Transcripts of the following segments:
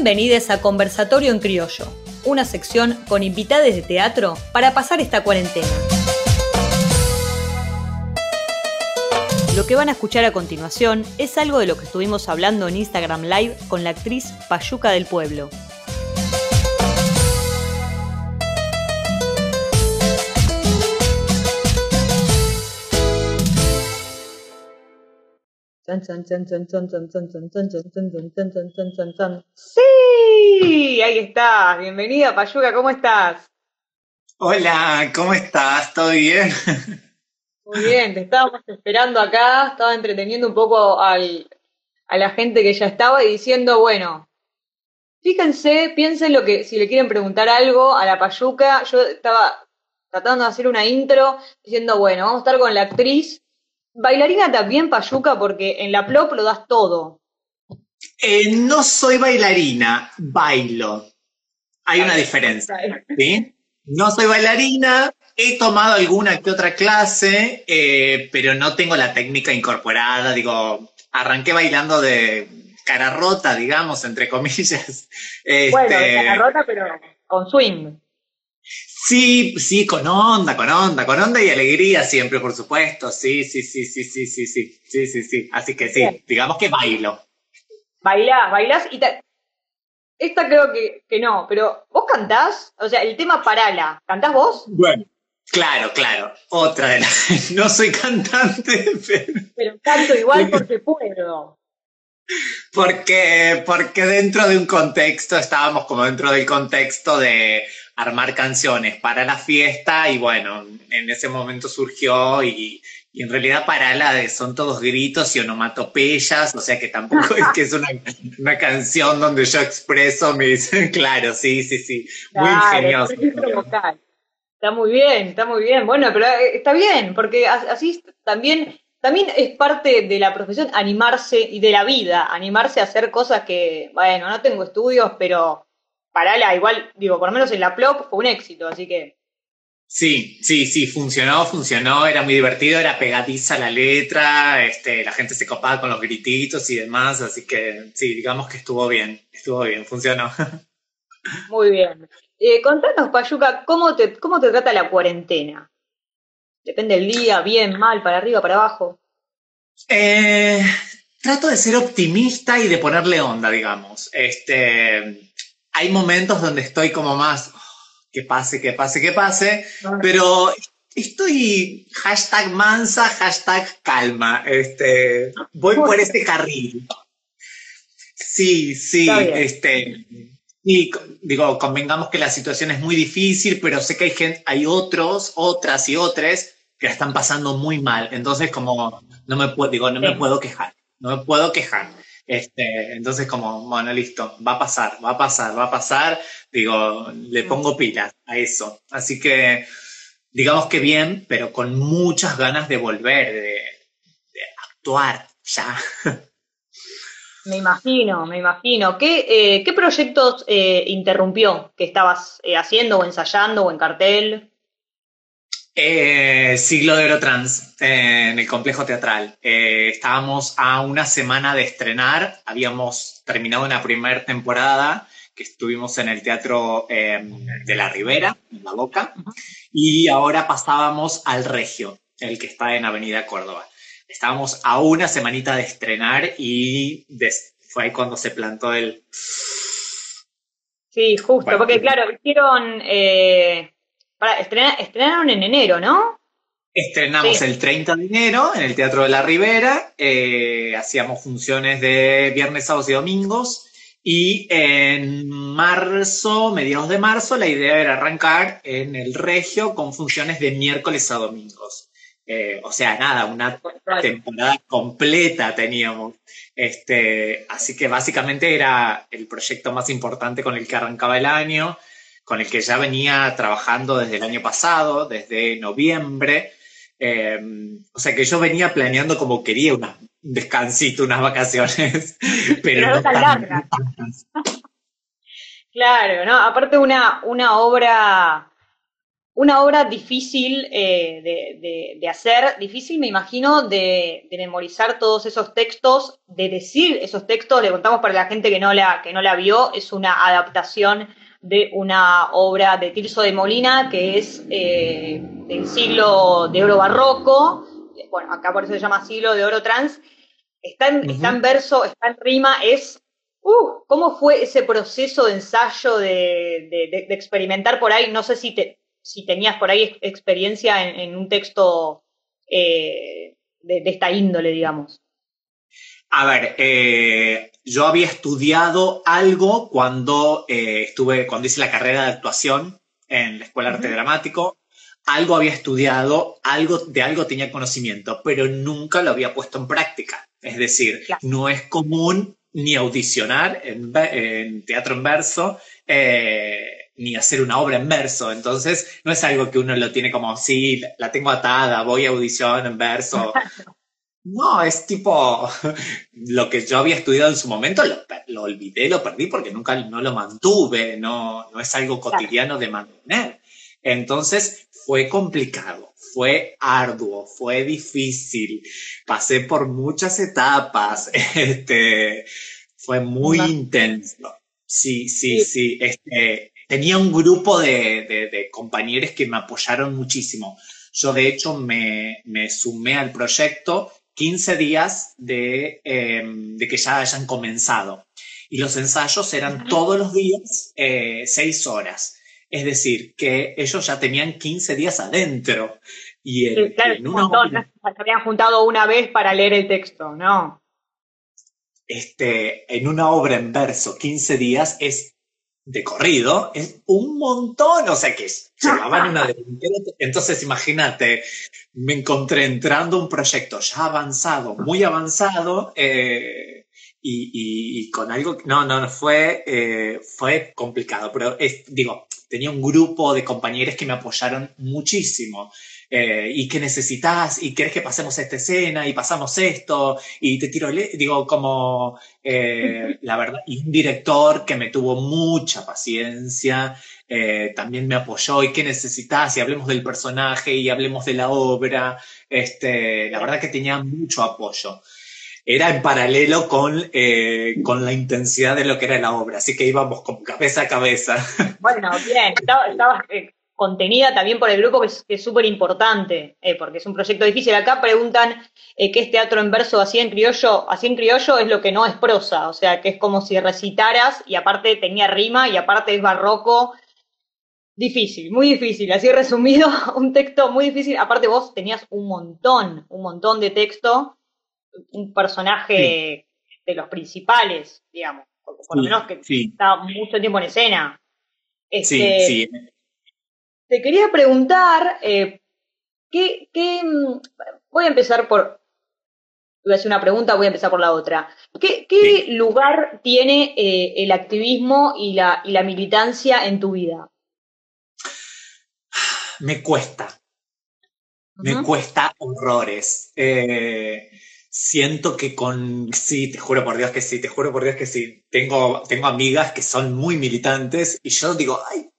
Bienvenidos a Conversatorio en Criollo, una sección con invitados de teatro para pasar esta cuarentena. Lo que van a escuchar a continuación es algo de lo que estuvimos hablando en Instagram Live con la actriz Payuca del Pueblo. Sí, ahí estás. Bienvenida, Payuca, ¿cómo estás? Hola, ¿cómo estás? ¿Todo bien? Muy bien, te estábamos esperando acá, estaba entreteniendo un poco al, a la gente que ya estaba y diciendo, bueno, fíjense, piensen lo que, si le quieren preguntar algo a la Payuca, yo estaba tratando de hacer una intro diciendo, bueno, vamos a estar con la actriz Bailarina también, Payuca, porque en la plop lo das todo. Eh, no soy bailarina, bailo. Hay una diferencia. ¿sí? No soy bailarina, he tomado alguna que otra clase, eh, pero no tengo la técnica incorporada. Digo, arranqué bailando de cara rota, digamos, entre comillas. Bueno, de este, cara rota, pero con swing. Sí, sí, con onda, con onda, con onda y alegría siempre, por supuesto. Sí, sí, sí, sí, sí, sí, sí, sí, sí, sí. Así que sí, digamos que bailo. Bailás, bailás y te... Esta creo que, que no, pero ¿vos cantás? O sea, el tema Parala, ¿cantás vos? Bueno, claro, claro. Otra de las... No soy cantante, pero... Pero canto igual porque puedo. Porque, porque dentro de un contexto, estábamos como dentro del contexto de armar canciones para la fiesta y bueno, en ese momento surgió y, en realidad para la de son todos gritos y onomatopeyas, o sea que tampoco es que es una, una canción donde yo expreso mis, claro, sí, sí, sí, muy ingenioso. Está muy bien, está muy bien, bueno, pero eh, está bien, porque así también, también es parte de la profesión animarse y de la vida, animarse a hacer cosas que, bueno, no tengo estudios, pero Parala, igual, digo, por lo menos en la plop fue un éxito, así que. Sí, sí, sí, funcionó, funcionó, era muy divertido, era pegadiza la letra, este, la gente se copaba con los grititos y demás, así que sí, digamos que estuvo bien, estuvo bien, funcionó. Muy bien. Eh, contanos, Payuca, ¿cómo te, ¿cómo te trata la cuarentena? Depende del día, bien, mal, para arriba, para abajo. Eh, trato de ser optimista y de ponerle onda, digamos. Este, hay momentos donde estoy como más, oh, que pase, que pase, que pase, pero estoy hashtag mansa, hashtag calma, este, voy por este carril. Sí, sí, este, y digo, convengamos que la situación es muy difícil, pero sé que hay gente, hay otros, otras y otras que la están pasando muy mal. Entonces, como no me puedo, digo, no me puedo quejar, no me puedo quejar. Este, entonces, como, bueno, listo, va a pasar, va a pasar, va a pasar. Digo, le pongo pilas a eso. Así que, digamos que bien, pero con muchas ganas de volver, de, actuar ya. Me imagino, me imagino. ¿Qué, eh, ¿qué proyectos eh, interrumpió que estabas eh, haciendo o ensayando o en cartel? Eh, siglo de Oro Trans en el complejo teatral. Eh, estábamos a una semana de estrenar, habíamos terminado una primera temporada que estuvimos en el Teatro em, de la Ribera, en La Boca, y ahora pasábamos al Regio, el que está en Avenida Córdoba. Estábamos a una semanita de estrenar y fue ahí cuando se plantó el... Sí, justo, porque claro, hicieron... Estrenaron en enero, ¿no? Estrenamos el 30 de enero en el Teatro de la Ribera, eh, hacíamos funciones de viernes, sábados y domingos, y en marzo, mediados de marzo, la idea era arrancar en el Regio con funciones de miércoles a domingos. Eh, o sea, nada, una temporada completa teníamos. Este, así que básicamente era el proyecto más importante con el que arrancaba el año con el que ya venía trabajando desde el año pasado, desde noviembre. Eh, o sea que yo venía planeando como quería un descansito, unas vacaciones, pero no tan largas. Claro, ¿no? Aparte una, una obra una obra difícil eh, de, hacer, difícil me imagino de, memorizar todos esos textos, de decir esos textos, le contamos para la gente que no la, que no la vio, es una adaptación de una obra de Tirso de Molina que es eh, del siglo de oro barroco, bueno, acá por eso se llama siglo de oro trans, está en, está en verso, está en rima, es Uh, ¿Cómo fue ese proceso de ensayo, de, de, experimentar por ahí? No sé si te, si tenías por ahí experiencia en, un texto eh, de, esta índole, digamos. A ver, eh, yo había estudiado algo cuando eh, estuve, cuando hice la carrera de actuación en la Escuela de Arte Dramático. Algo había estudiado, algo, de algo tenía conocimiento, pero nunca lo había puesto en práctica. Es decir, no es común ni audicionar en, en teatro en verso, ni hacer una obra en verso. Entonces, no es algo que uno lo tiene como, sí, la tengo atada, voy a audición en verso. No, es tipo lo que yo había estudiado en su momento, lo, olvidé, lo perdí porque nunca no lo mantuve, no, no es algo cotidiano de mantener. Entonces fue complicado, fue arduo, fue difícil, pasé por muchas etapas, este, fue muy intenso. Sí, sí, sí, este, tenía un grupo de, compañeros que me apoyaron muchísimo. Yo, de hecho, me, sumé al proyecto 15 días em, de, que ya hayan comenzado. Y los ensayos eran todos los días, eh, seis horas. Es decir, que ellos ya tenían 15 días adentro. Y claro, en una se habían juntado una vez para leer el texto, ¿no? Este, en una obra en verso, 15 días es de corrido es un montón, o sea que llevaban una. Entonces, imagínate, me encontré entrando un proyecto ya avanzado, muy avanzado, eh, y, con algo, no, no, no, fue, eh, fue complicado, pero es, digo, tenía un grupo de compañeros que me apoyaron muchísimo. Eh, y qué necesitas, y querés que pasemos esta escena, y pasamos esto, y te tiro, digo, como, eh, la verdad, y un director que me tuvo mucha paciencia, eh, también me apoyó, y qué necesitas, y hablemos del personaje, y hablemos de la obra, este, la verdad que tenía mucho apoyo. Era en paralelo con, con la intensidad de lo que era la obra, así que íbamos con cabeza a cabeza. Bueno, bien, estabas contenida también por el grupo, que es súper importante, eh, porque es un proyecto difícil. Acá preguntan eh, qué es teatro en verso así en criollo. Así en criollo es lo que no es prosa, o sea, que es como si recitaras y aparte tenía rima y aparte es barroco. Difícil, muy difícil. Así resumido, un texto muy difícil. Aparte vos tenías un montón, un montón de texto, un personaje de los principales, digamos, por, lo menos que está mucho tiempo en escena. Este, sí, sí te quería preguntar, eh, ¿qué, mm, voy a empezar por, voy a hacer una pregunta, voy a empezar por la otra. ¿Qué, lugar tiene eh, el activismo y la, y la militancia en tu vida? Me cuesta. Me cuesta horrores. Eh, siento que con, sí, te juro por Dios que sí, te juro por Dios que sí. Tengo, tengo amigas que son muy militantes y yo digo, ay,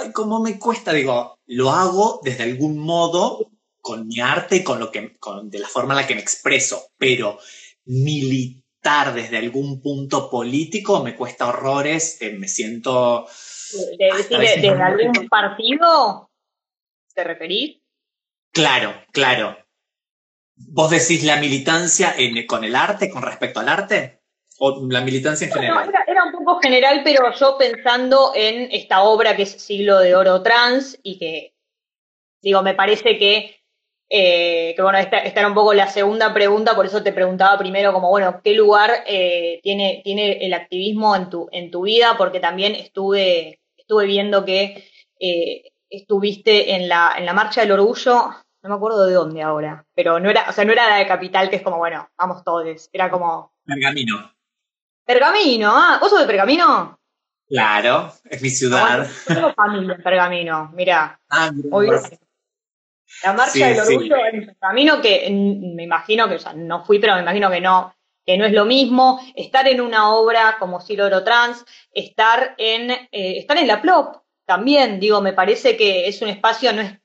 ay, cómo me cuesta, digo, lo hago desde algún modo con mi arte y con lo que, con, de la forma en la que me expreso, pero militar desde algún punto político me cuesta horrores, eh, me siento... ¿De, algún partido te referís? Claro, claro. ¿Vos decís la militancia con el arte, con respecto al arte? ¿O la militancia en general? Poco general, pero yo pensando en esta obra que es Siglo de Oro Trans y que, digo, me parece que, eh, que bueno, esta, era un poco la segunda pregunta, por eso te preguntaba primero como, bueno, ¿qué lugar eh, tiene, tiene el activismo en tu, en tu vida? Porque también estuve, estuve viendo que eh, estuviste en la, en la Marcha del Orgullo, no me acuerdo de dónde ahora, pero no era, o sea, no era la de Capital, que es como, bueno, vamos todos, era como... Pergamino. Pergamino, ah, ¿vos sos de Pergamino? Claro, es mi ciudad. yo tengo familia en Pergamino, mirá. Ah, la marcha del orgullo en Pergamino, que me imagino que, o sea, no fui, pero me imagino que no, que no es lo mismo. Estar en una obra como Siloro Trans, estar en, eh, estar en la Plop también, digo, me parece que es un espacio, no es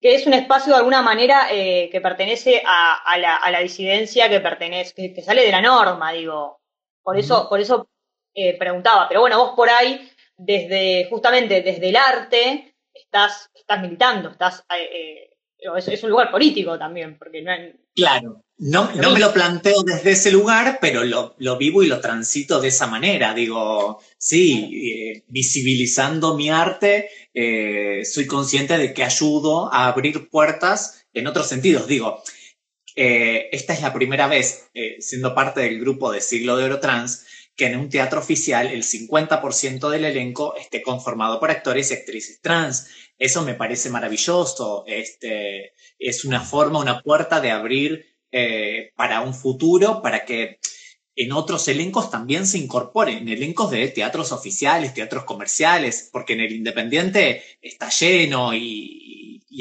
que es un espacio de alguna manera eh, que pertenece a, la, disidencia, que pertenece, que, sale de la norma, digo. Por eso, por eso eh, preguntaba. Pero bueno, vos por ahí, desde, justamente desde el arte, estás, estás militando, estás eh, es, un lugar político también, porque no Claro, no, no me lo planteo desde ese lugar, pero lo, vivo y lo transito de esa manera. Digo, sí, eh, visibilizando mi arte, eh, soy consciente de que ayudo a abrir puertas en otros sentidos. Digo, eh, esta es la primera vez, siendo parte del grupo de Siglo de Oro Trans, que en un teatro oficial el 50% del elenco esté conformado por actores y actrices trans. Eso me parece maravilloso. Este, es una forma, una puerta de abrir eh, para un futuro, para que en otros elencos también se incorporen, elencos de teatros oficiales, teatros comerciales, porque en el independiente está lleno y,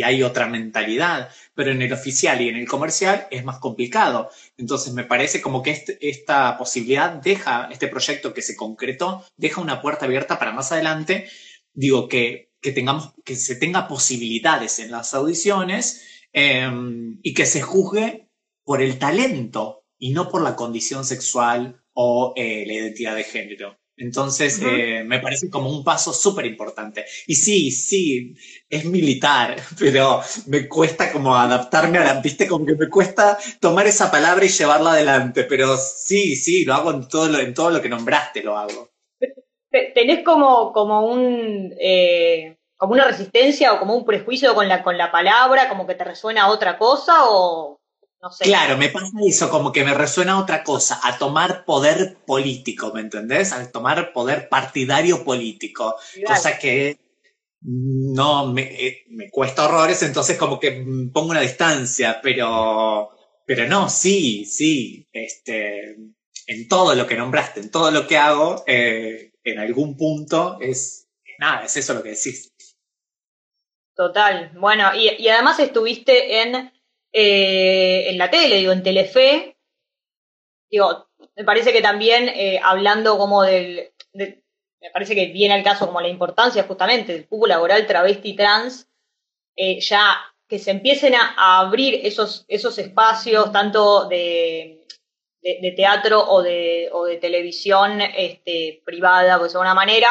hay otra mentalidad, pero en el oficial y en el comercial es más complicado. Entonces me parece como que este, esta posibilidad deja, este proyecto que se concretó, deja una puerta abierta para más adelante, digo que que, tengamos, que se tenga posibilidades en las audiciones em, y que se juzgue por el talento y no por la condición sexual o eh, la identidad de género. Entonces, eh, me parece como un paso súper importante. Y sí, sí, es militar, pero me cuesta como adaptarme a la, viste, como que me cuesta tomar esa palabra y llevarla adelante, pero sí, sí, lo hago en todo lo, en todo lo que nombraste, lo hago tenés como, como un eh, como una resistencia o como un prejuicio con la, con la palabra, como que te resuena otra cosa o no sé. Claro, me pasa eso, como que me resuena otra cosa, a tomar poder político, ¿me entendés? A tomar poder partidario político, cosa que no me, eh, me, cuesta horrores, entonces como que pongo una distancia, pero, pero no, sí, sí, este, en todo lo que nombraste, en todo lo que hago, eh, en algún punto es, nada, es eso lo que decís. Total. Bueno, y, además estuviste en, eh, en la tele, digo, en Telefe. Digo, me parece que también eh, hablando como del, me parece que viene al caso como la importancia justamente del cupo laboral travesti trans, eh, ya que se empiecen a, abrir esos, esos espacios, tanto de, de, teatro o de, o de televisión este, privada, pues de alguna manera,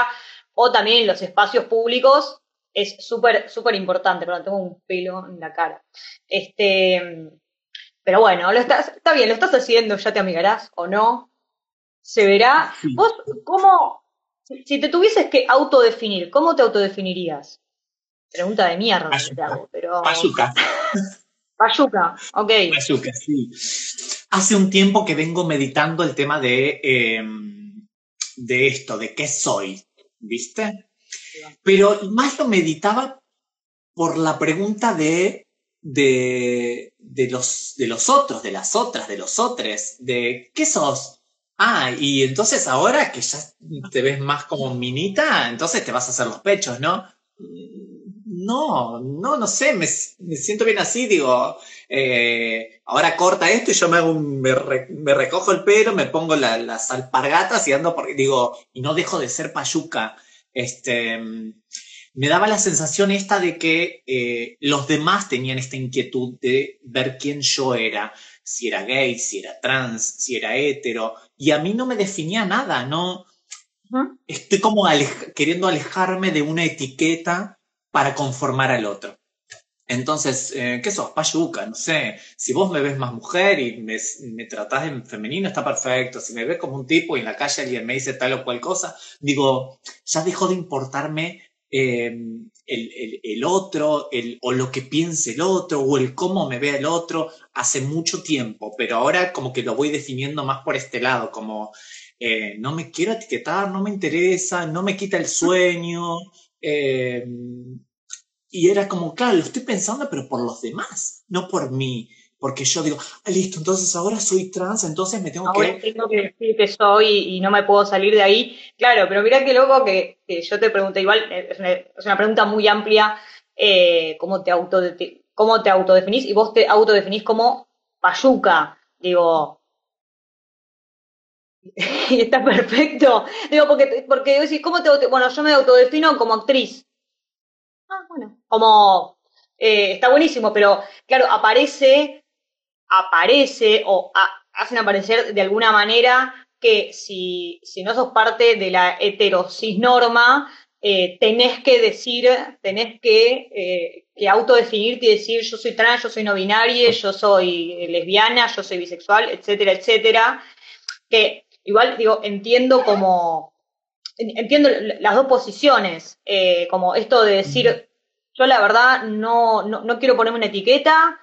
o también los espacios públicos, es súper, súper importante, pero tengo un pelo en la cara. Este, pero bueno, lo estás, está bien, lo estás haciendo, ya te amigarás o no. Se verá. Vos, ¿cómo, si te tuvieses que autodefinir, ¿cómo te autodefinirías? Pregunta de mierda, te hago, pero. Payuca, ok. Payuca, sí. Hace un tiempo que vengo meditando el tema de, em, de esto, de qué soy, ¿viste? Pero más lo meditaba por la pregunta de, de, los, de los otros, de las otras, de los otros, de ¿qué sos? Ah, y entonces ahora que ya te ves más como minita, entonces te vas a hacer los pechos, ¿no? No, no, no sé, me, siento bien así, digo, eh, ahora corta esto y yo me, hago me, recojo el pelo, me pongo las alpargatas y ando porque digo, y no dejo de ser payuca. Este, me daba la sensación esta de que eh, los demás tenían esta inquietud de ver quién yo era, si era gay, si era trans, si era hetero, y a mí no me definía nada, no. Estoy como queriendo alejarme de una etiqueta para conformar al otro. Entonces, eh, ¿qué sos? Payuca, no sé. Si vos me ves más mujer y me, me tratás en femenino, está perfecto. Si me ves como un tipo y en la calle alguien me dice tal o cual cosa, digo, ya dejó de importarme em, el, otro, el, o lo que piense el otro, o el cómo me ve el otro, hace mucho tiempo, pero ahora como que lo voy definiendo más por este lado, como eh, no me quiero etiquetar, no me interesa, no me quita el sueño. Eh, y era como, claro, lo estoy pensando, pero por los demás, no por mí. Porque yo digo, ah, listo, entonces ahora soy trans, entonces me tengo ahora tengo que decir que soy y no me puedo salir de ahí. Claro, pero mira qué loco que, yo te pregunté, igual, eh, es una, pregunta muy amplia, eh, ¿cómo, te ¿cómo te autodefinís? Y vos te autodefinís como payuca. Digo, y está perfecto. Digo, porque, porque decís, ¿cómo te Bueno, yo me autodefino como actriz. Ah, bueno. Como, eh, está buenísimo, pero claro, aparece, aparece o hacen aparecer de alguna manera que si, si no sos parte de la heterosis norma, eh, tenés que decir, tenés que, eh, que autodefinirte y decir yo soy trans, yo soy no binaria, yo soy lesbiana, yo soy bisexual, etcétera, etcétera. Que igual digo, entiendo como, entiendo las dos posiciones, como esto de decir, yo la verdad no, no, quiero ponerme una etiqueta,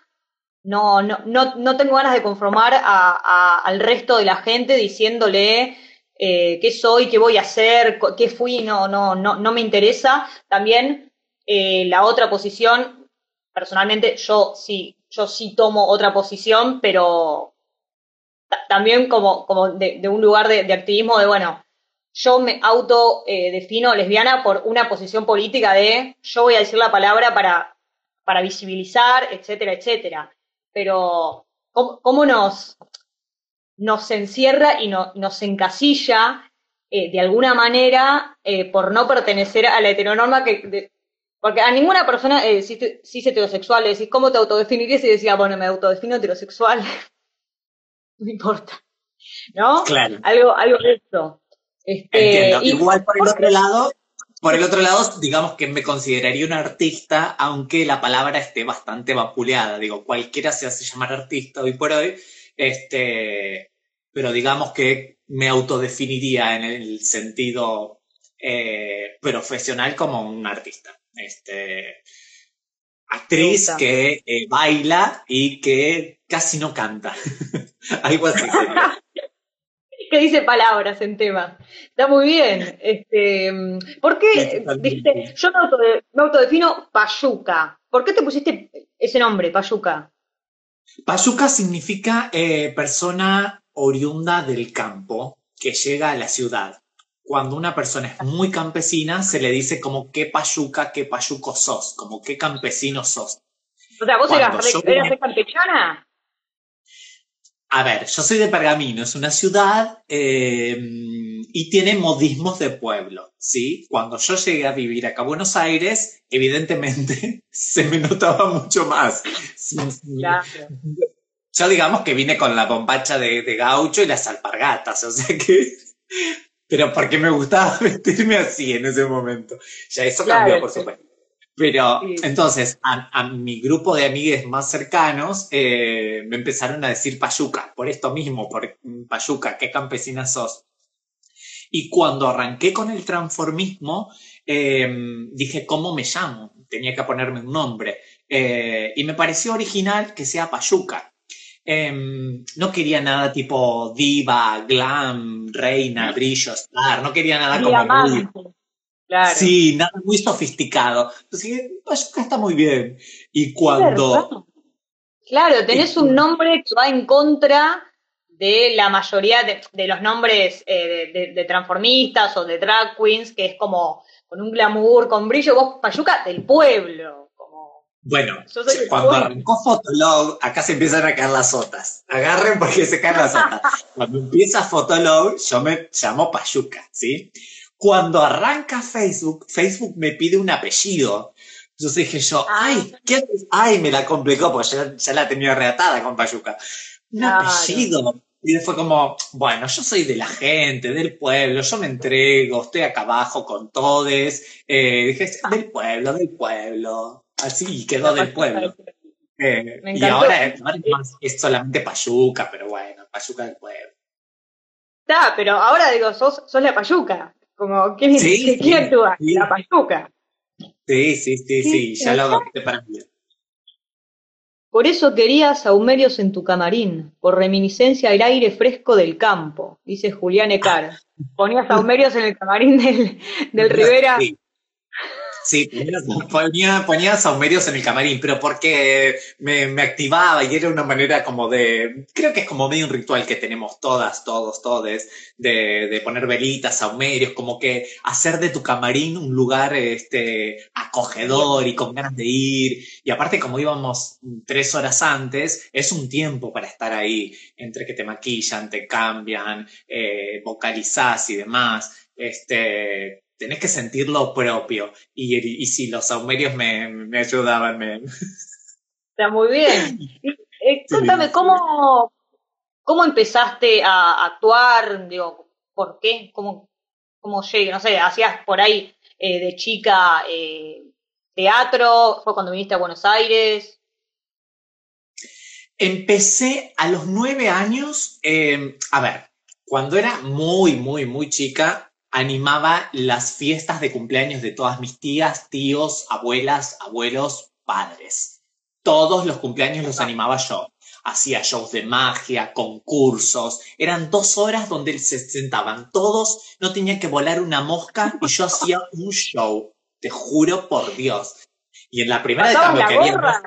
no, no, no, no tengo ganas de conformar al resto de la gente diciéndole eh, qué soy, qué voy a hacer, qué fui, no, no, no, no me interesa. También eh, la otra posición, personalmente yo sí, yo sí tomo otra posición, pero también como, como de, un lugar de, activismo de, bueno, yo me auto eh, defino lesbiana por una posición política de yo voy a decir la palabra para, para visibilizar, etcétera, etcétera. Pero, ¿cómo, nos, nos encierra y nos encasilla eh, de alguna manera eh, por no pertenecer a la heteronorma que... porque a ninguna persona, si, si es heterosexual, le decís, ¿cómo te autodefinirías? Y decía, bueno, me autodefino heterosexual. no importa. ¿No? Claro. Algo, algo de eso. Este, Igual por el otro lado, por el otro lado, digamos que me consideraría un artista, aunque la palabra esté bastante vapuleada. Digo, cualquiera se hace llamar artista hoy por hoy, este, pero digamos que me autodefiniría en el sentido eh, profesional como un artista. Este, actriz que eh, baila y que casi no canta. Algo así. Que dice palabras en tema. Está muy bien. Este, ¿Por qué dijiste, yo me, autodefino Payuca? ¿Por qué te pusiste ese nombre, Payuca? Payuca significa eh, persona oriunda del campo que llega a la ciudad. Cuando una persona es muy campesina, se le dice como qué payuca, qué payuco sos, como qué campesino sos. O sea, vos eras, eras campechana. A ver, yo soy de Pergamino, es una ciudad eh, y tiene modismos de pueblo, ¿sí? Cuando yo llegué a vivir acá a Buenos Aires, evidentemente se me notaba mucho más. Yo digamos que vine con la bombacha de, de gaucho y las alpargatas, o sea que... Pero porque me gustaba vestirme así en ese momento. Ya eso cambió, por supuesto. Pero entonces, a, mi grupo de amigues más cercanos eh, me empezaron a decir Payuca, por esto mismo, por Payuca, qué campesina sos. Y cuando arranqué con el transformismo, em, dije, ¿cómo me llamo? Tenía que ponerme un nombre. Eh, y me pareció original que sea Payuca. Em, no quería nada tipo diva, glam, reina, brillo, star, no quería nada como Sí, nada muy sofisticado. Entonces, Payuca está muy bien. Y cuando... Claro, tenés un nombre que va en contra de la mayoría de, los nombres eh, de, transformistas o de drag queens, que es como con un glamour, con brillo, vos Payuca del pueblo. Como... Bueno, cuando arrancó Fotolog, acá se empiezan a caer las otras. Agarren porque se caen las otras. cuando empieza Fotolog, yo me llamo Payuca, ¿sí? Cuando arranca Facebook, Facebook me pide un apellido. Entonces dije yo, ay, ¿qué? ay, me la complicó, porque ya, la tenía reatada con Payuca. Un apellido. Y fue como, bueno, yo soy de la gente, del pueblo, yo me entrego, estoy acá abajo con todes. Eh, dije, del pueblo, del pueblo. Así quedó del pueblo. Eh, y ahora, es, es, solamente Payuca, pero bueno, Payuca del pueblo. Está, pero ahora digo, sos, sos la Payuca. Como, ¿quién, sí, ¿quién actúa? La Payuca. Sí, sí, sí, sí, ya lo adopté para mí. Por eso querías saumerios en tu camarín, por reminiscencia al aire fresco del campo, dice Julián Ecar. Ponías saumerios en el camarín del, del Rivera. Sí, ponía, ponía, saumerios en el camarín, pero porque me, me, activaba y era una manera como de, creo que es como medio un ritual que tenemos todas, todos, todes, de, de poner velitas, saumerios, como que hacer de tu camarín un lugar este, acogedor y con ganas de ir. Y aparte, como íbamos tres horas antes, es un tiempo para estar ahí, entre que te maquillan, te cambian, eh, vocalizás y demás. Este, tenés que sentirlo propio. Y, y si los saumerios me, me ayudaban, me... Está muy bien. Eh, cuéntame, ¿cómo, ¿cómo empezaste a actuar? Digo, ¿por qué? ¿Cómo, cómo llegué? No sé, hacías por ahí eh, de chica eh, teatro, fue cuando viniste a Buenos Aires. Empecé a los nueve años, a ver, cuando era muy, muy, muy chica, animaba las fiestas de cumpleaños de todas mis tías, tíos, abuelas, abuelos, padres. Todos los cumpleaños los animaba yo. Hacía shows de magia, concursos. Eran dos horas donde se sentaban todos, no tenía que volar una mosca y yo hacía un show. Te juro por Dios. Y en la primera etapa la gorra,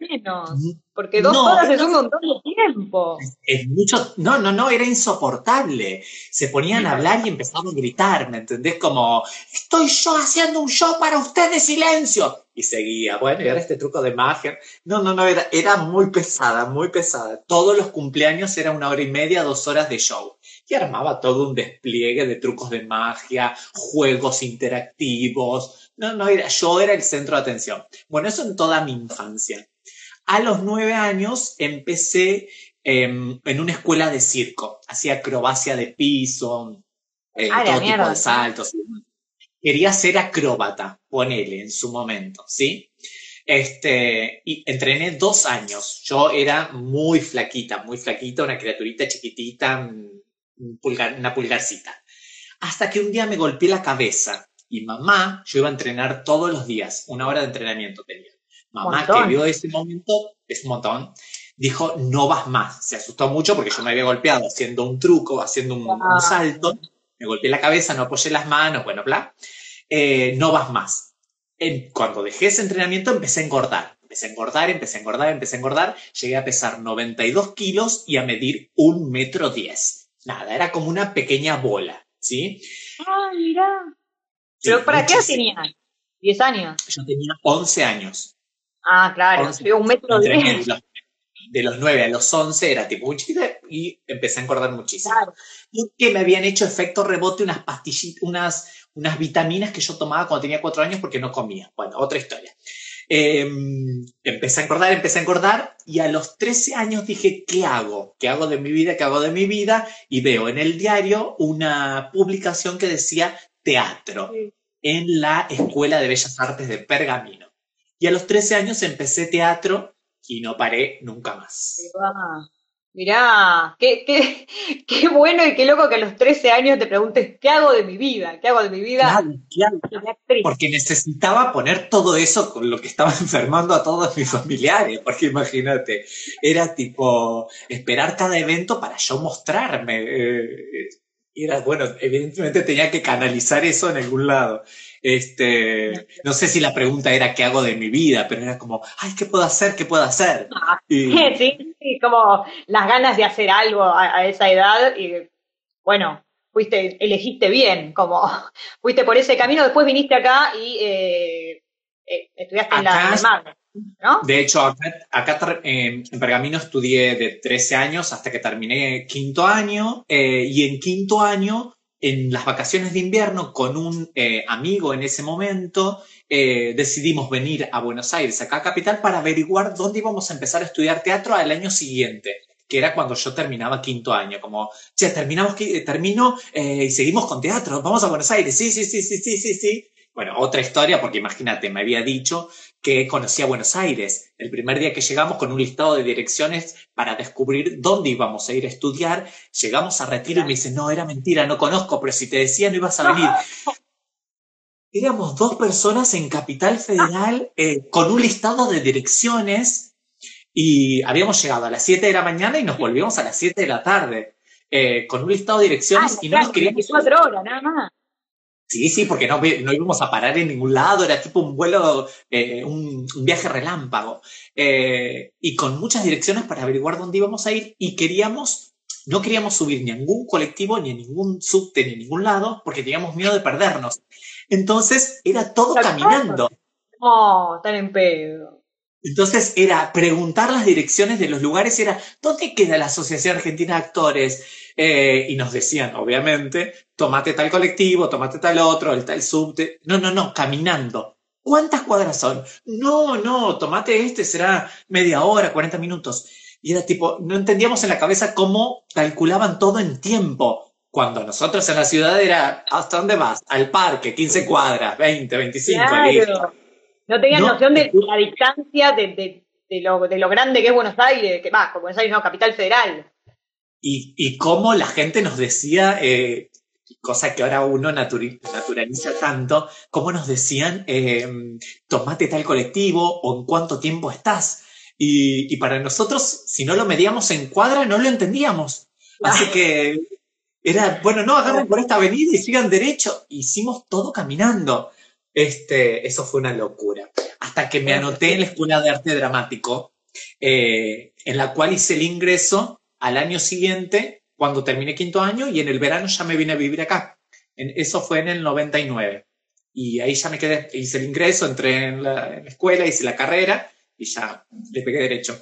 menos. Porque dos horas es un montón de tiempo. Es, mucho. No, no, no, era insoportable. Se ponían a hablar y empezaban a gritar, ¿me entendés? Como, estoy yo haciendo un show para ustedes, silencio. Y seguía, bueno, y ahora este truco de magia. No, no, no, era, era muy pesada, muy pesada. Todos los cumpleaños era una hora y media, dos horas de show. Y armaba todo un despliegue de trucos de magia, juegos interactivos, no, no era, yo era el centro de atención. Bueno, eso en toda mi infancia. A los nueve años empecé em, en una escuela de circo. Hacía acrobacia de piso, eh, todo tipo de saltos. Quería ser acróbata, ponele en su momento, ¿sí? Este, y entrené dos años. Yo era muy flaquita, muy flaquita, una criaturita chiquitita, una pulgarcita. Hasta que un día me golpeé la cabeza y mamá, yo iba a entrenar todos los días, una hora de entrenamiento tenía. Mamá, que vio ese momento, es un montón, dijo, no vas más. Se asustó mucho porque yo me había golpeado haciendo un truco, haciendo un, salto, me golpeé la cabeza, no apoyé las manos, bueno, bla. Eh, no vas más. cuando dejé ese entrenamiento empecé a engordar. Empecé a engordar, empecé a engordar, empecé a engordar. Llegué a pesar 92 kilos y a medir un metro diez. Nada, era como una pequeña bola, ¿sí? Ah, mira. ¿Pero para qué tenías? ¿10 años? Yo tenía 11 años. Ah, claro, un metro de... de los 9 a los 11 era tipo muy chiquita y empecé a engordar muchísimo. Claro. Y que me habían hecho efecto rebote unas pastillitas, unas, unas vitaminas que yo tomaba cuando tenía 4 años porque no comía. Bueno, otra historia. Em, empecé a engordar, empecé a engordar y a los 13 años dije, ¿qué hago? ¿Qué hago de mi vida? ¿Qué hago de mi vida? Y veo en el diario una publicación que decía teatro en la Escuela de Bellas Artes de Pergamino. Y a los 13 años empecé teatro y no paré nunca más. Mirá, qué, qué, qué, bueno y qué loco que a los 13 años te preguntes, ¿qué hago de mi vida? ¿Qué hago de mi vida? Porque necesitaba poner todo eso con lo que estaba enfermando a todos mis familiares, porque imagínate, era tipo esperar cada evento para yo mostrarme. Eh, y era, bueno, evidentemente tenía que canalizar eso en algún lado. Este, no sé si la pregunta era qué hago de mi vida, pero era como, ay, ¿qué puedo hacer? ¿Qué puedo hacer? Ah, sí, sí, como las ganas de hacer algo a, esa edad y bueno, fuiste, elegiste bien, como fuiste por ese camino, después viniste acá y eh, eh, estudiaste en la, madre. De hecho, acá, en Pergamino estudié de 13 años hasta que terminé quinto año eh, y en quinto año, en las vacaciones de invierno, con un eh, amigo en ese momento, eh, decidimos venir a Buenos Aires, acá a Capital, para averiguar dónde íbamos a empezar a estudiar teatro al año siguiente que era cuando yo terminaba quinto año, como, che, terminamos, termino y seguimos con teatro, vamos a Buenos Aires, sí, sí, sí, sí, sí, sí, sí. Bueno, otra historia, porque imagínate, me había dicho que conocía Buenos Aires. El primer día que llegamos con un listado de direcciones para descubrir dónde íbamos a ir a estudiar, llegamos a Retiro y me dice, no, era mentira, no conozco, pero si te decía no ibas a venir. Éramos dos personas en Capital Federal eh, con un listado de direcciones y habíamos llegado a las 7 de la mañana y nos volvíamos a las 7 de la tarde. Eh, con un listado de direcciones ah, y no nos queríamos... Cuatro horas, nada más. Sí, sí, porque no, no íbamos a parar en ningún lado, era tipo un vuelo, eh, un, viaje relámpago, eh, y con muchas direcciones para averiguar dónde íbamos a ir, y queríamos, no queríamos subir ni a ningún colectivo, ni a ningún subte, ni a ningún lado, porque teníamos miedo de perdernos. Entonces era todo caminando. Oh, tan en pedo. Entonces era preguntar las direcciones de los lugares, era, ¿dónde queda la Asociación Argentina de Actores? Eh, y nos decían, obviamente, tomate tal colectivo, tomate tal otro, el tal subte. No, no, no, caminando. ¿Cuántas cuadras son? No, no, tomate este, será media hora, 40 minutos. Y era tipo, no entendíamos en la cabeza cómo calculaban todo en tiempo. Cuando nosotros en la ciudad era, ¿hasta dónde vas? Al parque, 15 cuadras, 20, 25, no tenían noción de la distancia de, lo, de, lo, grande que es Buenos Aires, que va, Buenos Aires no, capital federal. Y, y cómo la gente nos decía, eh, cosa que ahora uno naturaliza tanto, cómo nos decían, eh, tomate tal colectivo o en cuánto tiempo estás. Y, y, para nosotros, si no lo medíamos en cuadra, no lo entendíamos. Así que era, bueno, no, agarren por esta avenida y sigan derecho. Hicimos todo caminando. Este, eso fue una locura. Hasta que me anoté en la Escuela de Arte Dramático, eh, en la cual hice el ingreso al año siguiente, cuando terminé quinto año, y en el verano ya me vine a vivir acá. eso fue en el 99. Y ahí ya me quedé, hice el ingreso, entré en la, escuela, hice la carrera y ya le pegué derecho.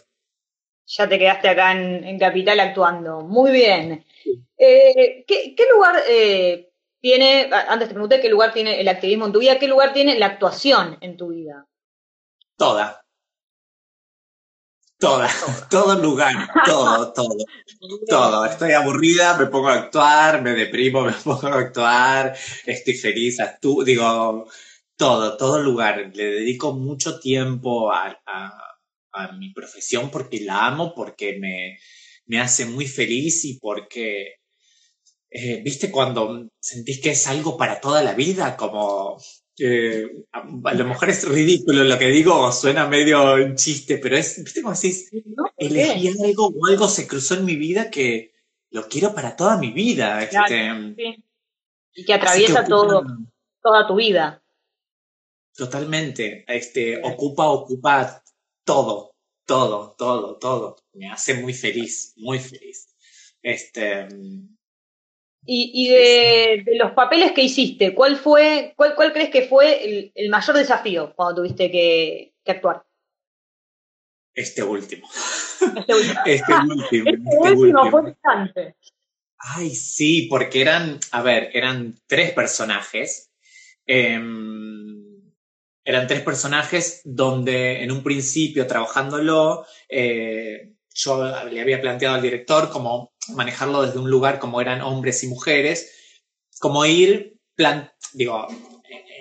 Ya te quedaste acá en, Capital actuando. Muy bien. Eh, ¿qué, lugar eh, tiene, antes te pregunté qué lugar tiene el activismo en tu vida, qué lugar tiene la actuación en tu vida. Toda. Toda, todo lugar, todo, todo, todo. Estoy aburrida, me pongo a actuar, me deprimo, me pongo a actuar, estoy feliz, digo, todo, todo lugar. Le dedico mucho tiempo a, a, mi profesión porque la amo, porque me, me hace muy feliz y porque eh, ¿viste cuando sentís que es algo para toda la vida? Como, eh, a, lo mejor es ridículo lo que digo, suena medio un chiste, pero es, ¿viste cómo decís? elegí algo o algo se cruzó en mi vida que lo quiero para toda mi vida. Este, Y que atraviesa todo, toda tu vida. Totalmente. Este, ocupa, ocupa todo, todo, todo, todo. Me hace muy feliz, muy feliz. Este, y, de, los papeles que hiciste, ¿cuál fue, cuál, cuál crees que fue el, mayor desafío cuando tuviste que, actuar? Este último. Este último. este último. Este, este último, fue bastante. Ay, sí, porque eran, a ver, eran tres personajes. Em, eran tres personajes donde en un principio trabajándolo, eh, yo le había planteado al director como manejarlo desde un lugar como eran hombres y mujeres, como ir, digo,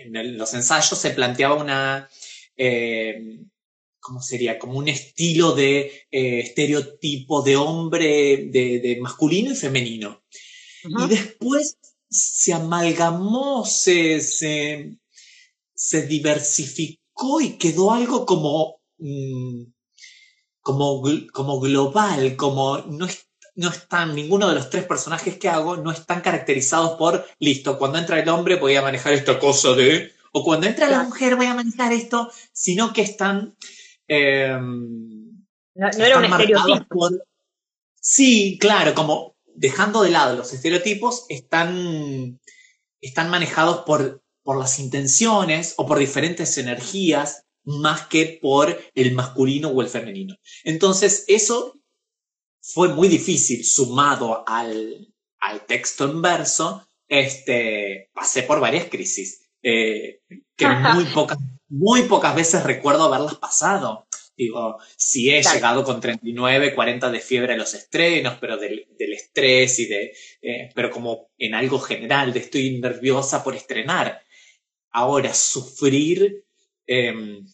en los ensayos se planteaba una, eh, ¿cómo sería? Como un estilo de eh, estereotipo de hombre, de, masculino y femenino. Y después se amalgamó, se, se, diversificó y quedó algo como, mm, como, como global, como no es no están, ninguno de los tres personajes que hago no están caracterizados por, listo, cuando entra el hombre voy a manejar esta cosa de, o cuando entra la mujer voy a manejar esto, sino que están... Em, no, era un estereotipo. sí, claro, como dejando de lado los estereotipos, están, están manejados por, por las intenciones o por diferentes energías más que por el masculino o el femenino. Entonces, eso fue muy difícil sumado al, texto en verso, este, pasé por varias crisis, eh, que muy pocas, muy pocas veces recuerdo haberlas pasado. Digo, sí he llegado con 39, 40 de fiebre a los estrenos, pero del, estrés y de, eh, pero como en algo general, de estoy nerviosa por estrenar. Ahora, sufrir, em,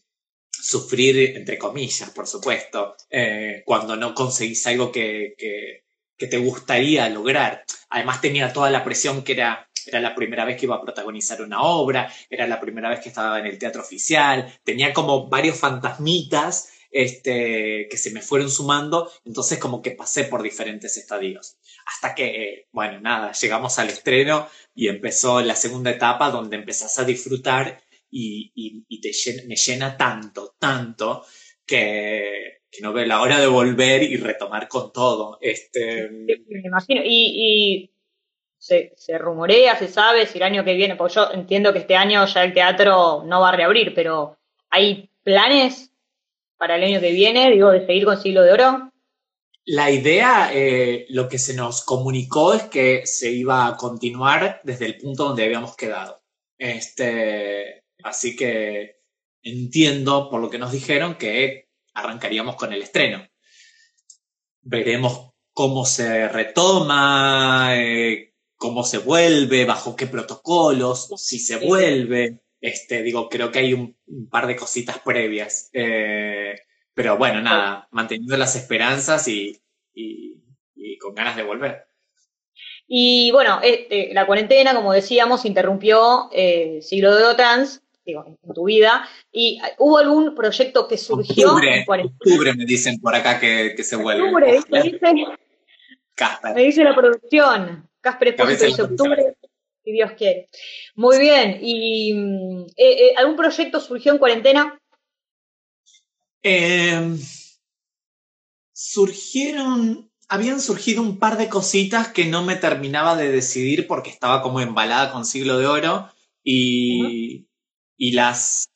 sufrir, entre comillas, por supuesto, eh, cuando no conseguís algo que, que, te gustaría lograr. Además tenía toda la presión que era, era la primera vez que iba a protagonizar una obra, era la primera vez que estaba en el teatro oficial, tenía como varios fantasmitas este, que se me fueron sumando, entonces como que pasé por diferentes estadios. Hasta que, bueno, nada, llegamos al estreno y empezó la segunda etapa donde empezás a disfrutar y, y, te me llena tanto, tanto, que, que, no veo la hora de volver y retomar con todo. Este... Me imagino, y, y se, se, rumorea, se sabe si el año que viene, porque yo entiendo que este año ya el teatro no va a reabrir, pero ¿hay planes para el año que viene, digo, de seguir con Siglo de Oro? La idea, eh, lo que se nos comunicó es que se iba a continuar desde el punto donde habíamos quedado. Este, así que entiendo por lo que nos dijeron que arrancaríamos con el estreno. Veremos cómo se retoma, eh, cómo se vuelve, bajo qué protocolos, si se vuelve. Este, digo, creo que hay un, par de cositas previas. Eh, pero bueno, nada, manteniendo las esperanzas y, con ganas de volver. Y bueno, este, la cuarentena, como decíamos, interrumpió eh, Siglo de Trans, digo, en tu vida. ¿Y hubo algún proyecto que surgió octubre, en Octubre me dicen por acá que, se vuelve. Octubre, me dice, me dice la producción. Casper Espósito dice octubre, si Dios quiere. Muy bien. ¿Y mm, eh, eh, algún proyecto surgió en cuarentena? Em, surgieron, habían surgido un par de cositas que no me terminaba de decidir porque estaba como embalada con siglo de oro y, y, las,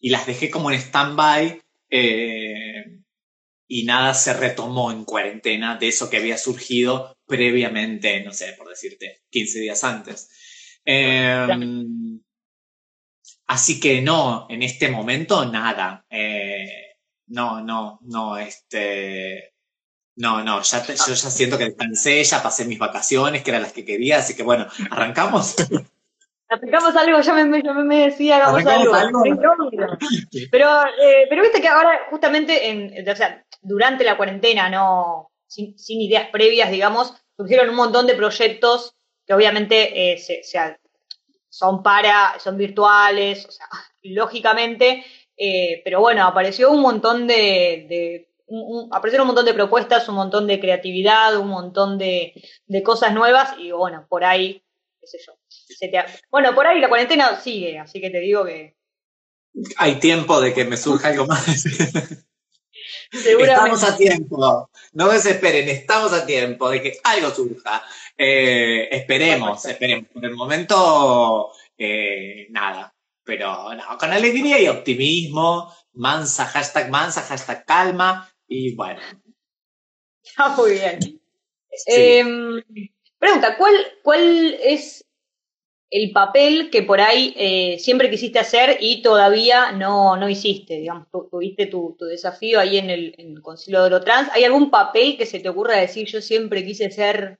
y las dejé como en stand-by. Eh, y nada se retomó en cuarentena de eso que había surgido previamente, no sé, por decirte, 15 días antes. Em, así que no, en este momento nada. Eh, no, no, no, este. No, no, ya yo ya siento que descansé, ya pasé mis vacaciones, que eran las que quería, así que bueno, arrancamos. Aplicamos algo, ya me, me, decía, hagamos algo. Pero, eh, pero viste que ahora, justamente, en, o sea, durante la cuarentena, no sin, ideas previas, digamos, surgieron un montón de proyectos que obviamente eh, se, son para, son virtuales, o sea, lógicamente, eh, pero bueno, apareció un montón de, de aparecieron un montón de propuestas, un montón de creatividad, un montón de, de cosas nuevas y bueno, por ahí, qué sé yo. Bueno, por ahí la cuarentena sigue, así que te digo que... Hay tiempo de que me surja algo más. Estamos a tiempo, no desesperen, estamos a tiempo de que algo surja. Eh, esperemos, esperemos. Por el momento, eh, nada. Pero no, con alegría y optimismo, mansa, hashtag mansa, hashtag calma, y bueno. Está muy bien. Em, pregunta, ¿cuál, ¿cuál es el papel que por ahí eh, siempre quisiste hacer y todavía no, no hiciste, digamos, tuviste tu, desafío ahí en el, en el Concilio de lo Trans. ¿Hay algún papel que se te ocurra decir yo siempre quise ser,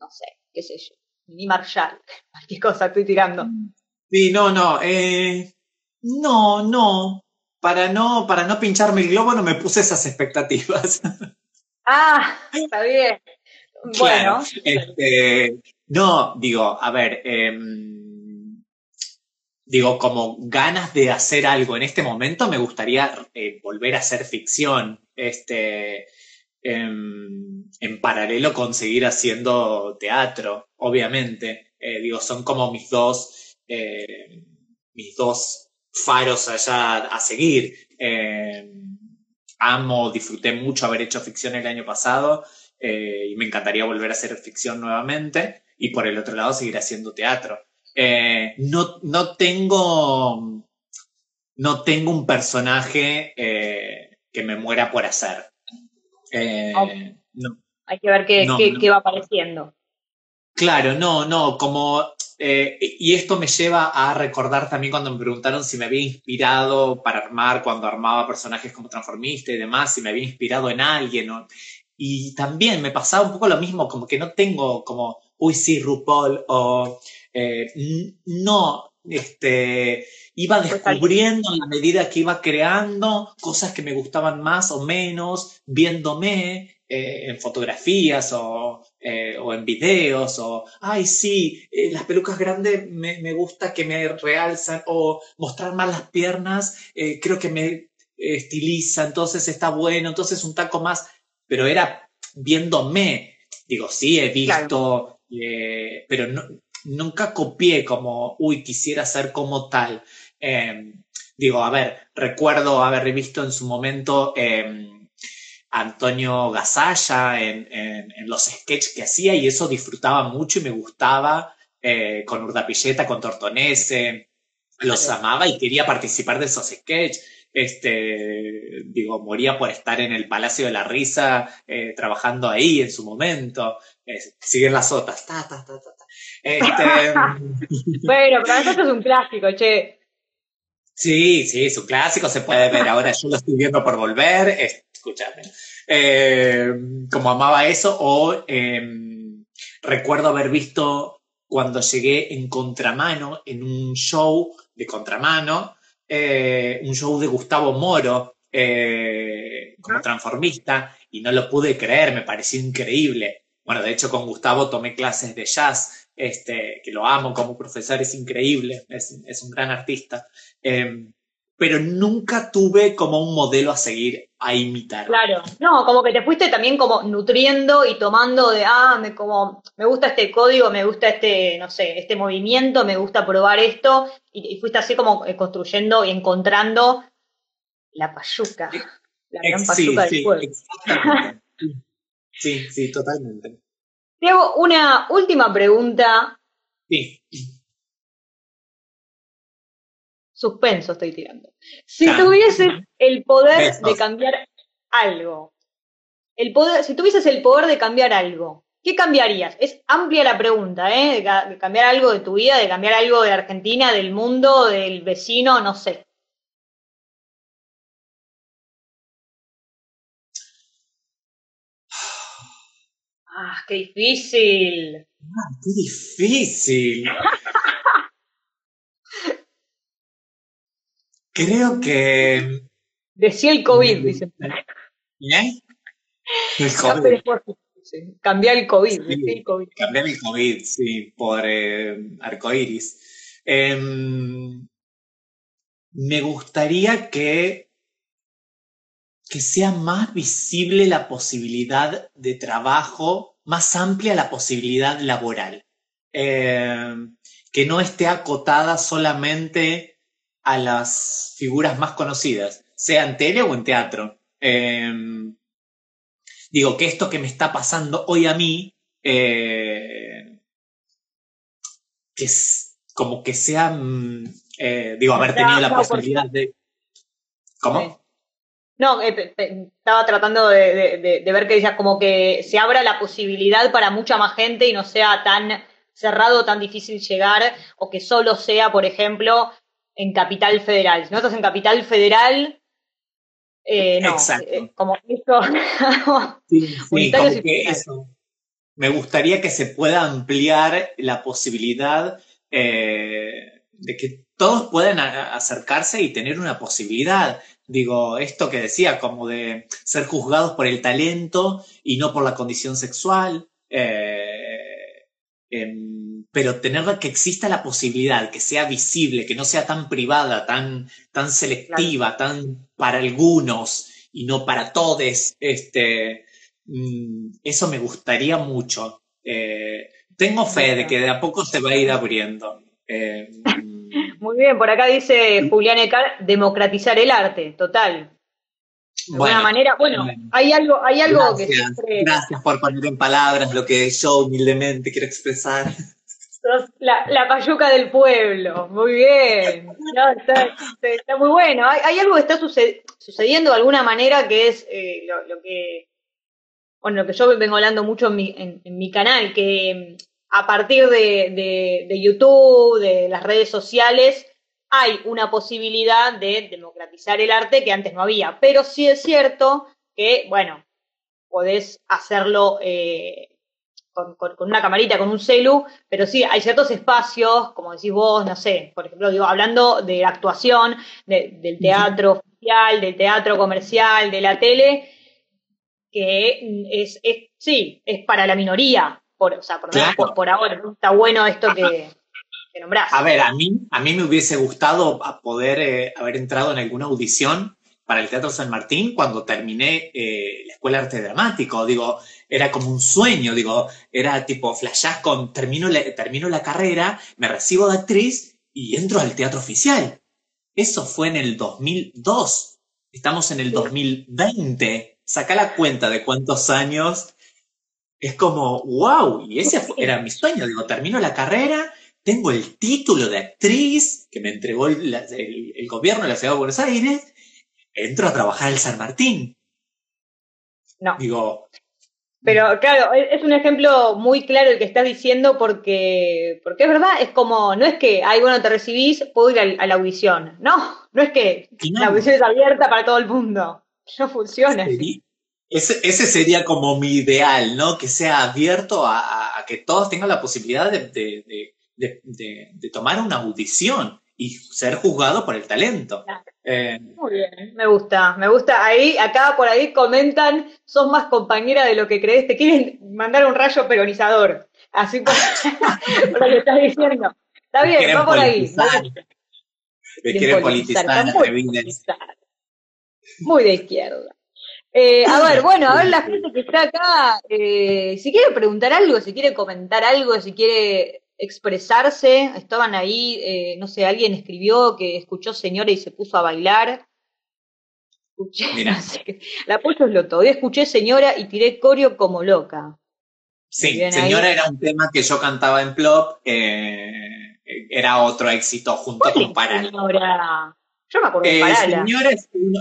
no sé, qué sé yo, ni Marshall, cualquier cosa estoy tirando? Sí, no, no, eh, no, no, para no, para no pincharme el globo no me puse esas expectativas. Ah, está bien. Bueno. Este, no, digo, a ver, em, digo, como ganas de hacer algo en este momento, me gustaría eh, volver a hacer ficción. Este, em, en paralelo conseguir haciendo teatro, obviamente. Eh, digo, son como mis dos, eh, mis dos faros allá a seguir. Em, amo, disfruté mucho haber hecho ficción el año pasado y me encantaría volver a hacer ficción nuevamente y por el otro lado seguir haciendo teatro. Eh, no, no tengo no tengo un personaje eh, que me muera por hacer. Eh, Hay que ver qué, va apareciendo. Claro, no, no, como... y esto me lleva a recordar también cuando me preguntaron si me había inspirado para armar, cuando armaba personajes como transformista y demás, si me había inspirado en alguien. Y también me pasaba un poco lo mismo, como que no tengo como uy, sí, RuPaul, o eh, no, este, iba descubriendo a la medida que iba creando cosas que me gustaban más o menos, viéndome eh, en fotografías o, eh, o, en videos, o, ay, sí, las pelucas grandes me, me, gusta que me realzan, o mostrar más las piernas, creo que me estiliza, entonces está bueno, entonces un taco más, pero era viéndome. Digo, sí, he visto, eh, pero nunca copié como, uy, quisiera ser como tal. Em, digo, a ver, recuerdo haber visto en su momento em, Antonio Gasalla en, los sketches que hacía y eso disfrutaba mucho y me gustaba eh, con Urdapilleta, con Tortonese, los amaba y quería participar de esos sketches. Este, digo, moría por estar en el Palacio de la Risa, eh, trabajando ahí en su momento. Siguen las otras. Ta, ta, ta, este, bueno, pero eso es un clásico, che. Sí, sí, es un clásico, se puede ver ahora. Yo lo estoy viendo por volver. Escúchame. Eh, como amaba eso, o em, recuerdo haber visto cuando llegué en contramano, en un show de contramano, eh, un show de Gustavo Moro eh, como transformista y no lo pude creer, me pareció increíble. Bueno, de hecho con Gustavo tomé clases de jazz, este, que lo amo como profesor, es increíble, es, un gran artista. Em, pero nunca tuve como un modelo a seguir, a imitar. Claro, no, como que te fuiste también como nutriendo y tomando de, ah, me, como, me gusta este código, me gusta este, no sé, este movimiento, me gusta probar esto, y, fuiste así como eh, construyendo y encontrando la payuca, la gran payuca del pueblo. sí, sí, totalmente. Te hago una última pregunta. Sí suspenso estoy tirando. Si tuvieses el poder de cambiar algo, el poder, si tuvieses el poder de cambiar algo, ¿qué cambiarías? Es amplia la pregunta, ¿eh? De, cambiar algo de tu vida, de cambiar algo de Argentina, del mundo, del vecino, no sé. Ah, qué difícil. Ah, qué difícil. Creo que. Decía el COVID, dice. ¿Eh? El COVID. Cambiar el COVID, el COVID. Cambiar el COVID, sí, por eh, arcoiris. Em, me gustaría que, que sea más visible la posibilidad de trabajo, más amplia la posibilidad laboral. Em, que no esté acotada solamente a las figuras más conocidas, sea en tele o en teatro. Em, digo que esto que me está pasando hoy a mí, eh, que es como que sea, mm, eh, digo, haber tenido la posibilidad de... ¿Cómo? No, eh, estaba tratando de, ver que decía como que se abra la posibilidad para mucha más gente y no sea tan cerrado, tan difícil llegar, o que solo sea, por ejemplo, en Capital Federal. Si no estás en Capital Federal, eh, no. Exacto. Eh, como eso. sí, eso. Me gustaría que se pueda ampliar la posibilidad de que todos puedan acercarse y tener una posibilidad. Digo, esto que decía, como de ser juzgados por el talento y no por la condición sexual. Eh, pero tener que exista la posibilidad, que sea visible, que no sea tan privada, tan, tan selectiva, tan para algunos y no para todos, este, mm, eso me gustaría mucho. Eh, tengo fe de que de a poco se va a ir abriendo. Eh, Muy bien, por acá dice Julián Ecar, democratizar el arte, total. De alguna manera, bueno, hay algo, hay algo que siempre... Gracias por poner en palabras lo que yo humildemente quiero expresar. La, la, payuca del pueblo, muy bien. está, muy bueno. Hay, algo que está sucediendo de alguna manera que es eh, lo, que, bueno, lo que yo vengo hablando mucho en mi, en, mi canal, que a partir de, de, YouTube, de las redes sociales, hay una posibilidad de democratizar el arte que antes no había. Pero sí es cierto que, bueno, podés hacerlo eh, con, una camarita, con un celu, pero sí, hay ciertos espacios, como decís vos, no sé, por ejemplo, digo, hablando de la actuación, del teatro oficial, del teatro comercial, de la tele, que es, sí, es para la minoría, por, o sea, por, por, ahora, está bueno esto que, que, nombrás. A ver, a mí, a mí me hubiese gustado poder eh, haber entrado en alguna audición para el Teatro San Martín cuando terminé eh, la Escuela de Arte Dramático. Digo, era como un sueño, digo, era tipo flashás con, termino la, termino la carrera, me recibo de actriz y entro al teatro oficial. Eso fue en el 2002. Estamos en el 2020. Saca la cuenta de cuántos años. Es como, wow, y ese era mi sueño. Digo, termino la carrera, tengo el título de actriz que me entregó el, el gobierno de la ciudad de Buenos Aires, entro a trabajar al San Martín. No. Digo, pero claro, es un ejemplo muy claro el que estás diciendo porque, porque es verdad, es como, no es que, ay, bueno, te recibís, puedo ir a, la audición. No, no es que la audición es abierta para todo el mundo. No funciona. Ese, ese, sería como mi ideal, ¿no? Que sea abierto a, que todos tengan la posibilidad de, de, de tomar una audición y ser juzgado por el talento. Eh, Muy bien, me gusta, me gusta. Ahí, acá por ahí comentan, sos más compañera de lo que crees, te quieren mandar un rayo peronizador. Así por, lo que estás diciendo. Está bien, va por ahí. Me quieren politizar, Muy de izquierda. Eh, a ver, bueno, a ver la gente que está acá, eh, si quiere preguntar algo, si quiere comentar algo, si quiere expresarse, estaban ahí, eh, no sé, alguien escribió que escuchó señora y se puso a bailar. Escuché, sé, la apoyo es lo todo. escuché señora y tiré corio como loca. Sí, señora era un tema que yo cantaba en Plop, eh, era otro éxito junto con. Señora? Yo me acuerdo de eh, Señora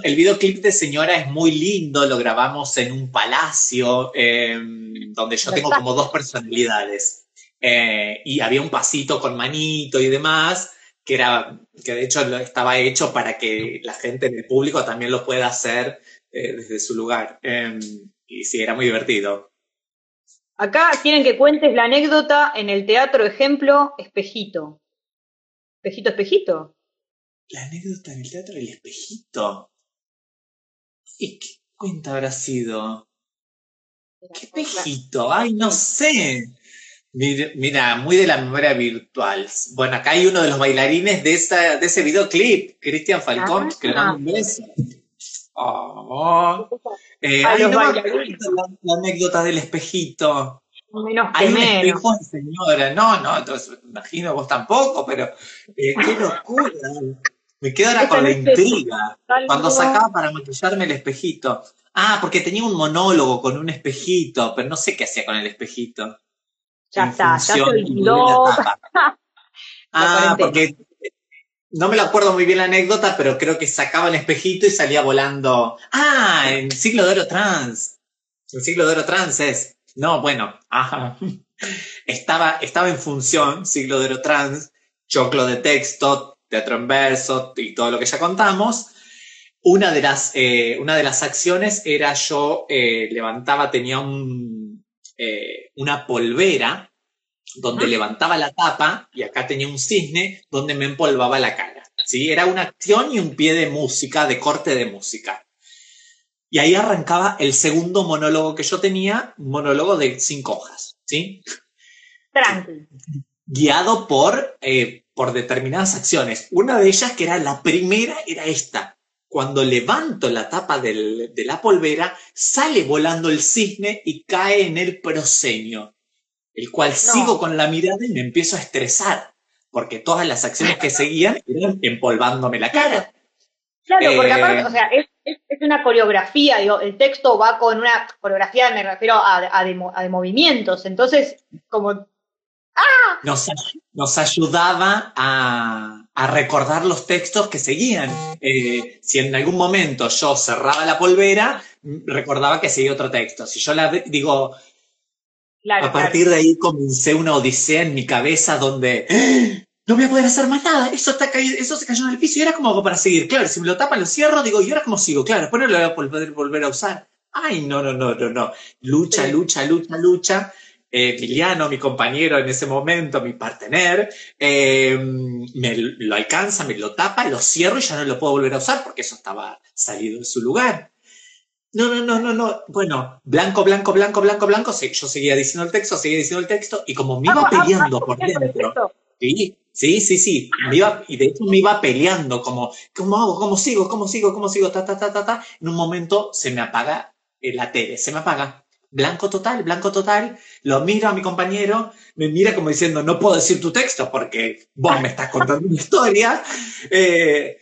el videoclip de Señora es muy lindo, lo grabamos en un palacio donde yo tengo como dos personalidades. Eh, y había un pasito con manito y demás, que era, que de hecho estaba hecho para que la gente en el público también lo pueda hacer eh, desde su lugar. Em, y sí, era muy divertido. Acá quieren que cuentes la anécdota en el teatro, ejemplo, espejito. Espejito, espejito. La anécdota en el teatro, el espejito. ¿Y qué cuenta habrá sido? ¿Qué espejito? Ay, no sé. Mira, muy de la memoria virtual. Bueno, acá hay uno de los bailarines de, esa, de ese videoclip, Cristian Falcón, que le mando un beso. Oh. Eh, ay, no la, anécdota del espejito. Menos hay un espejo señora. No, no, entonces imagino vos tampoco, pero eh, qué locura. Me quedo ahora con la intriga. Cuando sacaba para maquillarme el espejito. Ah, porque tenía un monólogo con un espejito, pero no sé qué hacía con el espejito. Ya está, ya se olvidó. ah, porque no me lo acuerdo muy bien la anécdota, pero creo que sacaba el espejito y salía volando. Ah, en siglo de oro trans. En siglo de oro trans es. No, bueno, ajá. Estaba, estaba en función, siglo de oro trans, choclo de texto, teatro en verso y todo lo que ya contamos. Una de las, eh, una de las acciones era yo eh, levantaba, tenía un, eh, una polvera donde ah. levantaba la tapa y acá tenía un cisne donde me empolvaba la cara. ¿sí? Era una acción y un pie de música, de corte de música. Y ahí arrancaba el segundo monólogo que yo tenía, un monólogo de cinco hojas. ¿sí? Guiado por, eh, por determinadas acciones. Una de ellas, que era la primera, era esta cuando levanto la tapa de la polvera, sale volando el cisne y cae en el proscenio, el cual sigo con la mirada y me empiezo a estresar, porque todas las acciones que seguían eran empolvándome la cara. Claro, porque aparte, o sea, es, una coreografía, digo, el texto va con una coreografía, me refiero a, de, movimientos, entonces, como... ¡Ah! nos ayudaba a, a recordar los textos que seguían. Eh, si en algún momento yo cerraba la polvera, recordaba que seguía otro texto. Si yo la digo, a partir de ahí comencé una odisea en mi cabeza donde ¡Ah! no voy a poder hacer más nada. Eso, está caído, eso se cayó en el piso y era como para seguir. Claro, si me lo tapan, lo cierro, digo, ¿y ahora cómo sigo? Claro, después no lo voy a poder volver a usar. Ay, no, no, no, no, no. Lucha, lucha, lucha, lucha. Emiliano, mi compañero en ese momento, mi partener, eh, me lo alcanza, me lo tapa, lo cierro y ya no lo puedo volver a usar porque eso estaba salido de su lugar. No, no, no, no, no. Bueno, blanco, blanco, blanco, blanco, blanco. Yo seguía diciendo el texto, seguía diciendo el texto y como me iba peleando por dentro. Sí, Sí, sí, sí. iba, y de hecho me iba peleando, como, ¿cómo hago? ¿Cómo sigo? ¿Cómo sigo? ¿Cómo sigo? Ta, ta, ta, ta, ta. En un momento se me apaga la tele, se me apaga. Blanco total, blanco total. Lo miro a mi compañero, me mira como diciendo, no puedo decir tu texto porque vos me estás contando una historia. Eh,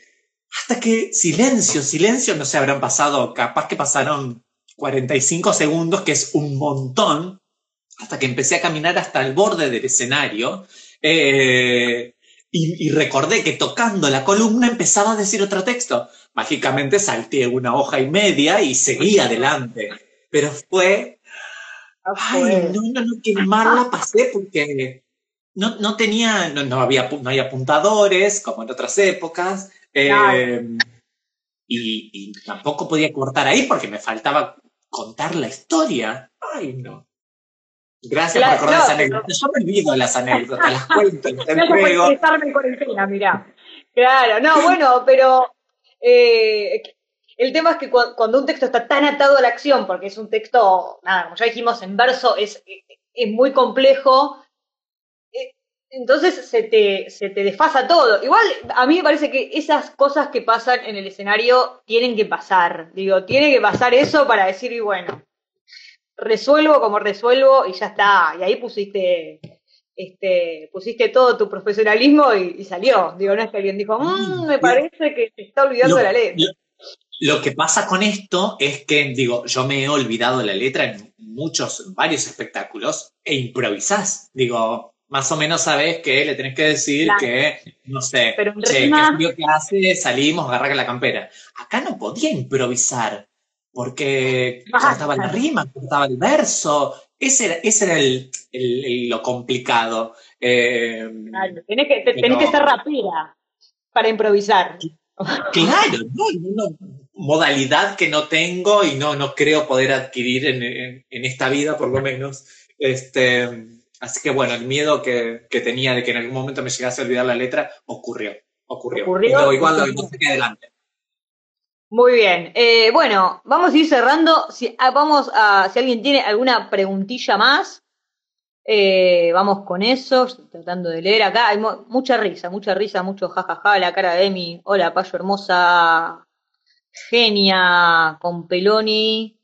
hasta que silencio, silencio, no se habrán pasado, capaz que pasaron 45 segundos, que es un montón, hasta que empecé a caminar hasta el borde del escenario eh, y, recordé que tocando la columna empezaba a decir otro texto. Mágicamente salté una hoja y media y seguí adelante. Pero fue... Ay, no, no, no, qué mal la pasé porque no, no tenía, no, había, no hay apuntadores como en otras épocas. Eh, y, y, tampoco podía cortar ahí porque me faltaba contar la historia. Ay, no. Gracias por recordar esa anécdota. Yo me olvido las anécdotas, las cuento, las juego. estarme en cuarentena, mirá. Claro, no, bueno, pero eh, el tema es que cuando un texto está tan atado a la acción, porque es un texto, nada, como ya dijimos, en verso es, es muy complejo, eh, entonces se te, se te desfasa todo. Igual a mí me parece que esas cosas que pasan en el escenario tienen que pasar. Digo, tiene que pasar eso para decir, y bueno, resuelvo como resuelvo y ya está. Y ahí pusiste, este, pusiste todo tu profesionalismo y, salió. Digo, no es que alguien dijo, mmm, me parece que se está olvidando de la letra. Lo, que pasa con esto es que, digo, yo me he olvidado la letra en muchos, varios espectáculos e improvisás. Digo, más o menos sabes que le tenés que decir que, no sé, Pero che, ¿qué hace? Salimos, agarra la campera. Acá no podía improvisar porque cortaba la rima, cortaba el verso. Ese era, ese era el, lo complicado. Eh, claro, tenés que, tenés que ser rapera para improvisar. Claro, no, modalidad que no tengo y no, no creo poder adquirir en, en, esta vida, por lo menos. Este, así que bueno, el miedo que, que, tenía de que en algún momento me llegase a olvidar la letra ocurrió. Ocurrió. ¿Ocurrió? igual no adelante. Muy bien. Eh, bueno, vamos a ir cerrando. Si, ah, vamos a, si alguien tiene alguna preguntilla más, eh, vamos con eso. tratando de leer acá. Hay mucha risa, mucha risa, mucho jajaja. la cara de Emi. Hola, payo hermosa. Genia con Peloni.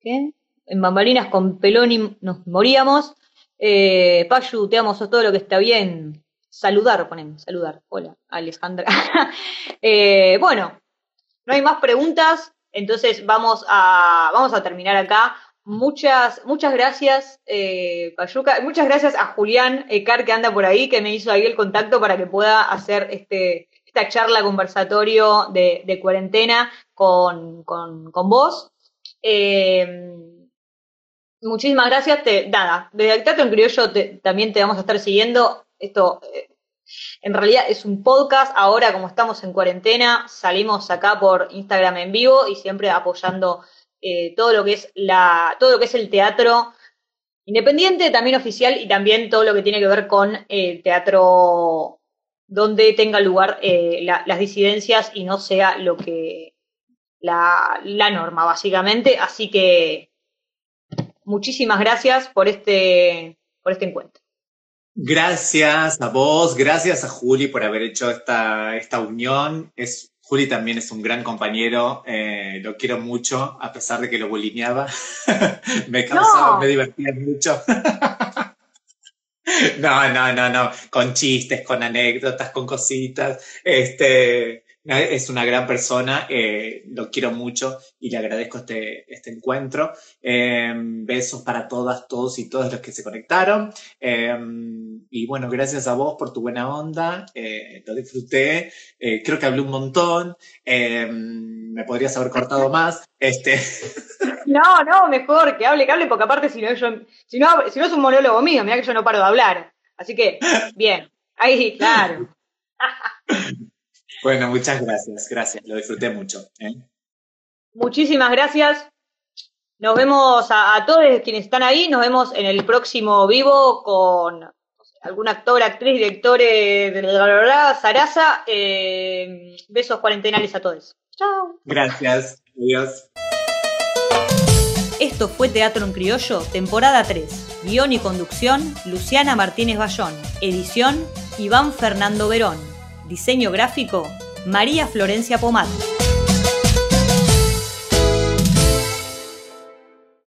¿Qué? En bambalinas con Peloni nos moríamos. Eh, Payu, te amo, sos todo lo que está bien. Saludar, ponemos, saludar. Hola, Alejandra. eh, bueno, no hay más preguntas, entonces vamos a, vamos a terminar acá. Muchas, muchas gracias, eh, Payuca. Muchas gracias a Julián Ecar que anda por ahí, que me hizo ahí el contacto para que pueda hacer este, esta charla conversatorio de, cuarentena con, vos. Eh, muchísimas gracias. Te, nada, desde el Teatro en Criollo también te vamos a estar siguiendo. Esto eh, en realidad es un podcast. Ahora, como estamos en cuarentena, salimos acá por Instagram en vivo y siempre apoyando eh, todo lo que es la, todo lo que es el teatro independiente, también oficial, y también todo lo que tiene que ver con el teatro donde tenga lugar eh, las disidencias y no sea lo que la, la norma, básicamente. Así que muchísimas gracias por este, por este encuentro. Gracias a vos, gracias a Juli por haber hecho esta, esta unión. Es, Juli también es un gran compañero, eh, lo quiero mucho, a pesar de que lo bulineaba. me causaba, me divertía mucho. no, no, no, no, con chistes, con anécdotas, con cositas. Este, es una gran persona, eh, lo quiero mucho y le agradezco este, este encuentro. Em, besos para todas, todos y todas los que se conectaron. Em, y bueno, gracias a vos por tu buena onda, eh, lo disfruté, eh, creo que hablé un montón, em, me podrías haber cortado más. Este... No, no, mejor que hable, que hable, porque aparte si no, yo, si no, si no es un monólogo mío, mira que yo no paro de hablar. Así que, bien, ahí, claro. Bueno, muchas gracias, gracias, lo disfruté mucho. ¿eh? Muchísimas gracias. Nos vemos a, todos quienes están ahí, nos vemos en el próximo vivo con algún actor, actriz, director de la bla, Sarasa. Eh, besos cuarentenales a todos. Chao. Gracias. Adiós. Esto fue Teatro en Criollo, temporada 3. Guión y conducción, Luciana Martínez Bayón. Edición, Iván Fernando Verón. Diseño gráfico, María Florencia Pomat.